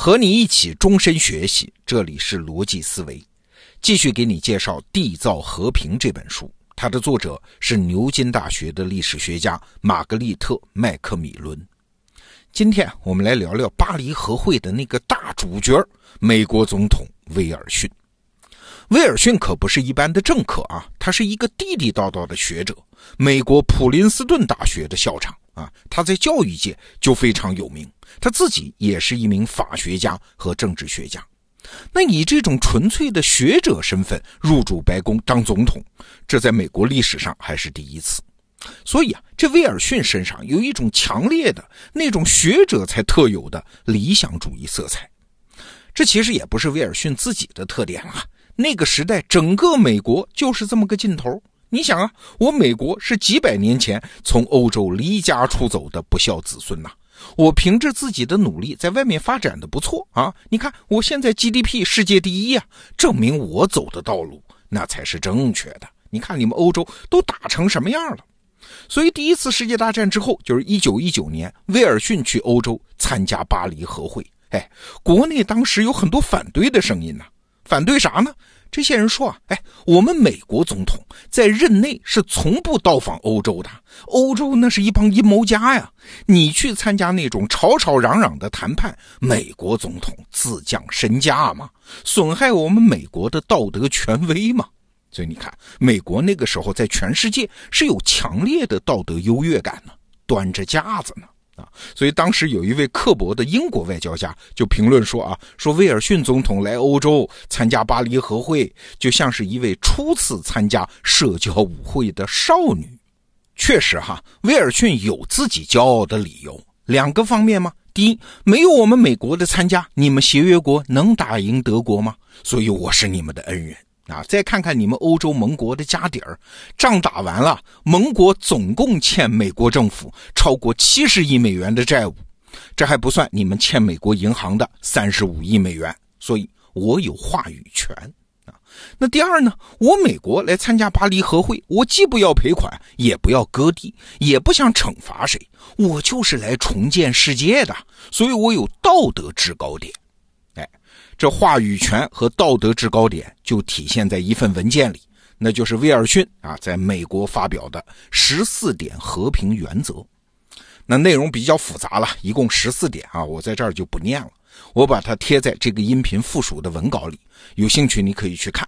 和你一起终身学习，这里是逻辑思维，继续给你介绍《缔造和平》这本书。它的作者是牛津大学的历史学家玛格丽特·麦克米伦。今天我们来聊聊巴黎和会的那个大主角——美国总统威尔逊。威尔逊可不是一般的政客啊，他是一个地地道道的学者，美国普林斯顿大学的校长。啊，他在教育界就非常有名，他自己也是一名法学家和政治学家。那以这种纯粹的学者身份入主白宫当总统，这在美国历史上还是第一次。所以啊，这威尔逊身上有一种强烈的那种学者才特有的理想主义色彩。这其实也不是威尔逊自己的特点啊，那个时代整个美国就是这么个劲头。你想啊，我美国是几百年前从欧洲离家出走的不孝子孙呐！我凭着自己的努力在外面发展的不错啊！你看我现在 GDP 世界第一呀，证明我走的道路那才是正确的。你看你们欧洲都打成什么样了？所以第一次世界大战之后，就是一九一九年，威尔逊去欧洲参加巴黎和会。哎，国内当时有很多反对的声音呢，反对啥呢？这些人说啊，哎，我们美国总统在任内是从不到访欧洲的，欧洲那是一帮阴谋家呀！你去参加那种吵吵嚷嚷的谈判，美国总统自降身价嘛，损害我们美国的道德权威嘛。所以你看，美国那个时候在全世界是有强烈的道德优越感呢，端着架子呢。啊，所以当时有一位刻薄的英国外交家就评论说啊，说威尔逊总统来欧洲参加巴黎和会，就像是一位初次参加社交舞会的少女。确实哈，威尔逊有自己骄傲的理由，两个方面吗？第一，没有我们美国的参加，你们协约国能打赢德国吗？所以我是你们的恩人。啊，再看看你们欧洲盟国的家底儿，仗打完了，盟国总共欠美国政府超过七十亿美元的债务，这还不算你们欠美国银行的三十五亿美元，所以我有话语权啊。那第二呢，我美国来参加巴黎和会，我既不要赔款，也不要割地，也不想惩罚谁，我就是来重建世界的，所以我有道德制高点。这话语权和道德制高点就体现在一份文件里，那就是威尔逊啊在美国发表的十四点和平原则。那内容比较复杂了，一共十四点啊，我在这儿就不念了，我把它贴在这个音频附属的文稿里，有兴趣你可以去看。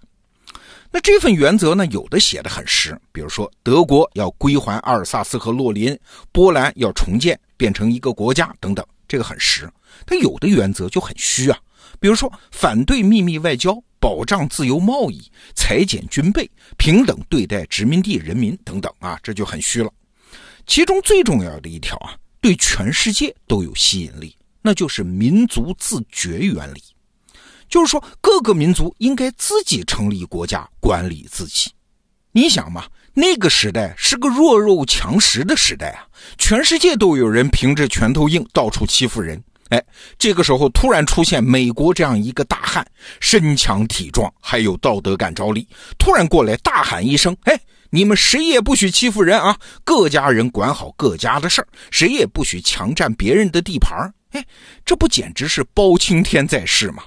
那这份原则呢，有的写的很实，比如说德国要归还阿尔萨斯和洛林，波兰要重建变成一个国家等等，这个很实。它有的原则就很虚啊。比如说，反对秘密外交，保障自由贸易，裁减军备，平等对待殖民地人民等等啊，这就很虚了。其中最重要的一条啊，对全世界都有吸引力，那就是民族自觉原理，就是说各个民族应该自己成立国家，管理自己。你想嘛，那个时代是个弱肉强食的时代啊，全世界都有人凭着拳头硬到处欺负人。哎，这个时候突然出现美国这样一个大汉，身强体壮，还有道德感召力，突然过来大喊一声：“哎，你们谁也不许欺负人啊！各家人管好各家的事儿，谁也不许强占别人的地盘儿。”哎，这不简直是包青天在世吗？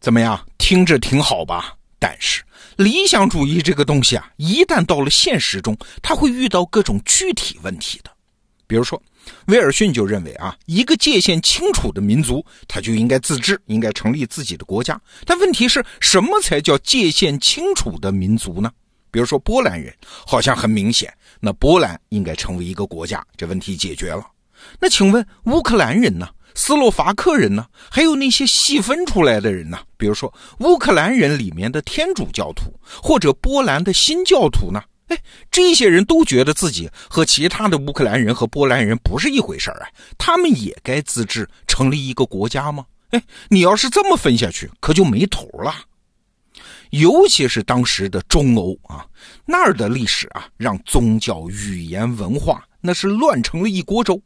怎么样，听着挺好吧？但是理想主义这个东西啊，一旦到了现实中，他会遇到各种具体问题的，比如说。威尔逊就认为啊，一个界限清楚的民族，他就应该自治，应该成立自己的国家。但问题是什么才叫界限清楚的民族呢？比如说波兰人，好像很明显，那波兰应该成为一个国家，这问题解决了。那请问乌克兰人呢？斯洛伐克人呢？还有那些细分出来的人呢？比如说乌克兰人里面的天主教徒，或者波兰的新教徒呢？哎，这些人都觉得自己和其他的乌克兰人和波兰人不是一回事啊，他们也该自治，成立一个国家吗？哎，你要是这么分下去，可就没头了。尤其是当时的中欧啊，那儿的历史啊，让宗教、语言、文化那是乱成了一锅粥。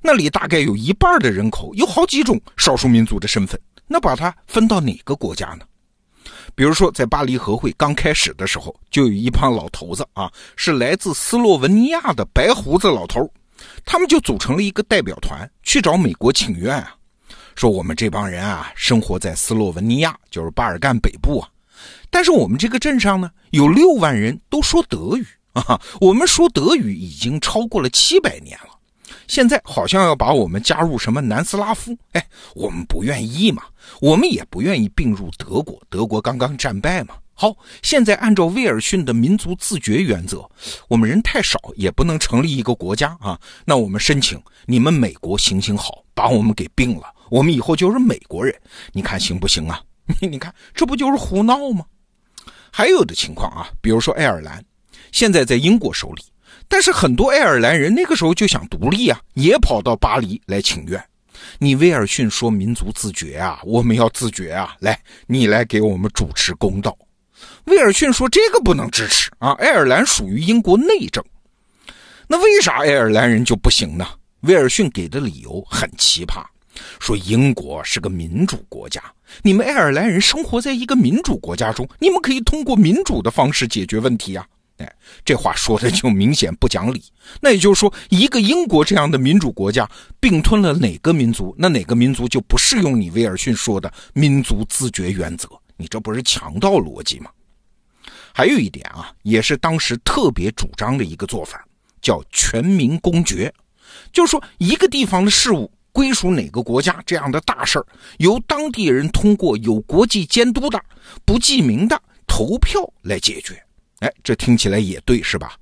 那里大概有一半的人口有好几种少数民族的身份，那把它分到哪个国家呢？比如说，在巴黎和会刚开始的时候，就有一帮老头子啊，是来自斯洛文尼亚的白胡子老头，他们就组成了一个代表团，去找美国请愿啊，说我们这帮人啊，生活在斯洛文尼亚，就是巴尔干北部啊。但是我们这个镇上呢，有六万人都说德语啊，我们说德语已经超过了七百年了。现在好像要把我们加入什么南斯拉夫，哎，我们不愿意嘛，我们也不愿意并入德国，德国刚刚战败嘛。好，现在按照威尔逊的民族自觉原则，我们人太少，也不能成立一个国家啊。那我们申请你们美国行行好，把我们给并了，我们以后就是美国人，你看行不行啊？你看这不就是胡闹吗？还有的情况啊，比如说爱尔兰，现在在英国手里，但是很多爱尔兰人那个时候就想独立啊，也跑到巴黎来请愿。你威尔逊说民族自觉啊，我们要自觉啊，来，你来给我们主持公道。威尔逊说：“这个不能支持啊！爱尔兰属于英国内政，那为啥爱尔兰人就不行呢？”威尔逊给的理由很奇葩，说英国是个民主国家，你们爱尔兰人生活在一个民主国家中，你们可以通过民主的方式解决问题啊！哎，这话说的就明显不讲理。那也就是说，一个英国这样的民主国家并吞了哪个民族，那哪个民族就不适用你威尔逊说的民族自觉原则。你这不是强盗逻辑吗？还有一点啊，也是当时特别主张的一个做法，叫全民公决，就是说一个地方的事务归属哪个国家这样的大事儿，由当地人通过有国际监督的、不记名的投票来解决。哎，这听起来也对，是吧？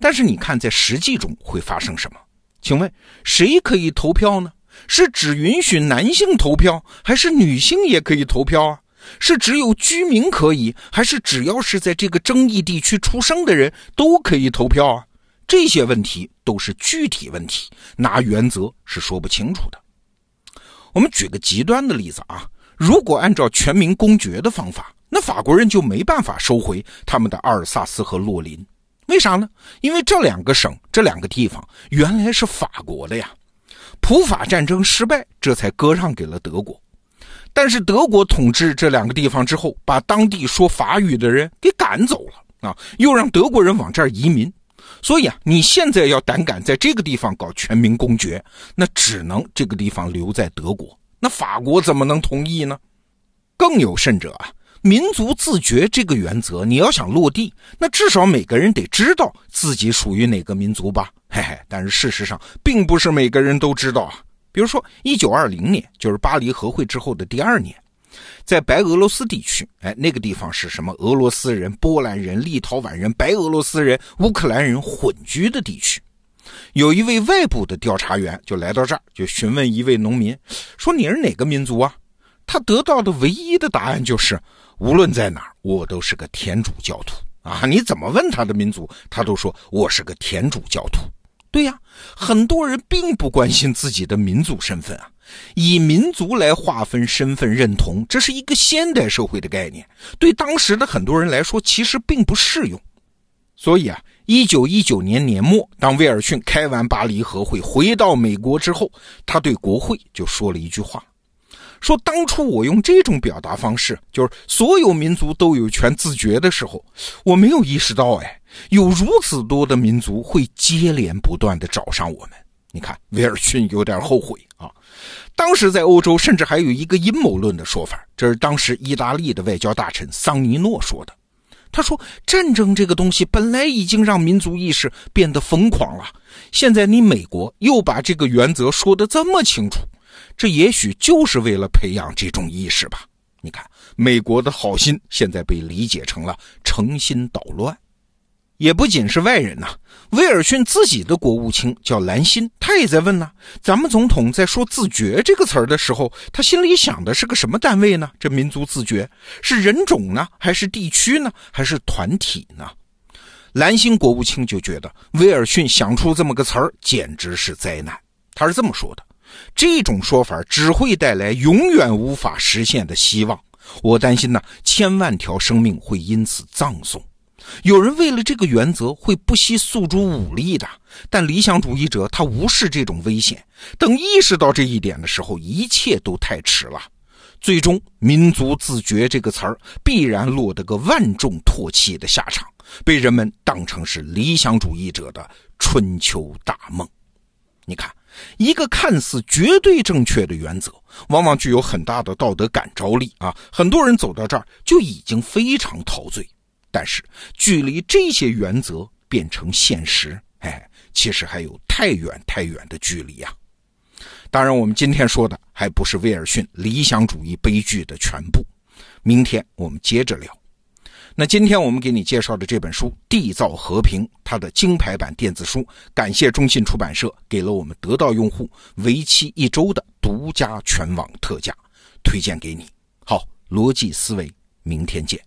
但是你看，在实际中会发生什么？请问谁可以投票呢？是只允许男性投票，还是女性也可以投票啊？是只有居民可以，还是只要是在这个争议地区出生的人都可以投票啊？这些问题都是具体问题，拿原则是说不清楚的。我们举个极端的例子啊，如果按照全民公决的方法，那法国人就没办法收回他们的阿尔萨斯和洛林，为啥呢？因为这两个省、这两个地方原来是法国的呀，普法战争失败，这才割让给了德国。但是德国统治这两个地方之后，把当地说法语的人给赶走了啊，又让德国人往这儿移民。所以啊，你现在要胆敢在这个地方搞全民公决，那只能这个地方留在德国。那法国怎么能同意呢？更有甚者啊，民族自觉这个原则，你要想落地，那至少每个人得知道自己属于哪个民族吧？嘿嘿，但是事实上，并不是每个人都知道啊。比如说，一九二零年，就是巴黎和会之后的第二年，在白俄罗斯地区，哎，那个地方是什么？俄罗斯人、波兰人、立陶宛人、白俄罗斯人、乌克兰人混居的地区。有一位外部的调查员就来到这儿，就询问一位农民，说：“你是哪个民族啊？”他得到的唯一的答案就是：“无论在哪儿，我都是个天主教徒啊！”你怎么问他的民族，他都说：“我是个天主教徒。”对呀，很多人并不关心自己的民族身份啊，以民族来划分身份认同，这是一个现代社会的概念，对当时的很多人来说其实并不适用。所以啊，一九一九年年末，当威尔逊开完巴黎和会回到美国之后，他对国会就说了一句话。说当初我用这种表达方式，就是所有民族都有权自决的时候，我没有意识到，哎，有如此多的民族会接连不断的找上我们。你看，威尔逊有点后悔啊。当时在欧洲，甚至还有一个阴谋论的说法，这是当时意大利的外交大臣桑尼诺说的。他说，战争这个东西本来已经让民族意识变得疯狂了，现在你美国又把这个原则说得这么清楚。这也许就是为了培养这种意识吧？你看，美国的好心现在被理解成了诚心捣乱。也不仅是外人呐，威尔逊自己的国务卿叫兰辛，他也在问呢：咱们总统在说“自觉”这个词儿的时候，他心里想的是个什么单位呢？这民族自觉是人种呢，还是地区呢，还是团体呢？兰辛国务卿就觉得威尔逊想出这么个词儿，简直是灾难。他是这么说的。这种说法只会带来永远无法实现的希望。我担心呢，千万条生命会因此葬送。有人为了这个原则会不惜诉诸武力的，但理想主义者他无视这种危险。等意识到这一点的时候，一切都太迟了。最终，民族自觉这个词儿必然落得个万众唾弃的下场，被人们当成是理想主义者的春秋大梦。你看。一个看似绝对正确的原则，往往具有很大的道德感召力啊。很多人走到这儿就已经非常陶醉，但是距离这些原则变成现实，哎，其实还有太远太远的距离呀。当然，我们今天说的还不是威尔逊理想主义悲剧的全部。明天我们接着聊。那今天我们给你介绍的这本书《缔造和平》，它的金牌版电子书，感谢中信出版社给了我们得到用户为期一周的独家全网特价，推荐给你。好，逻辑思维，明天见。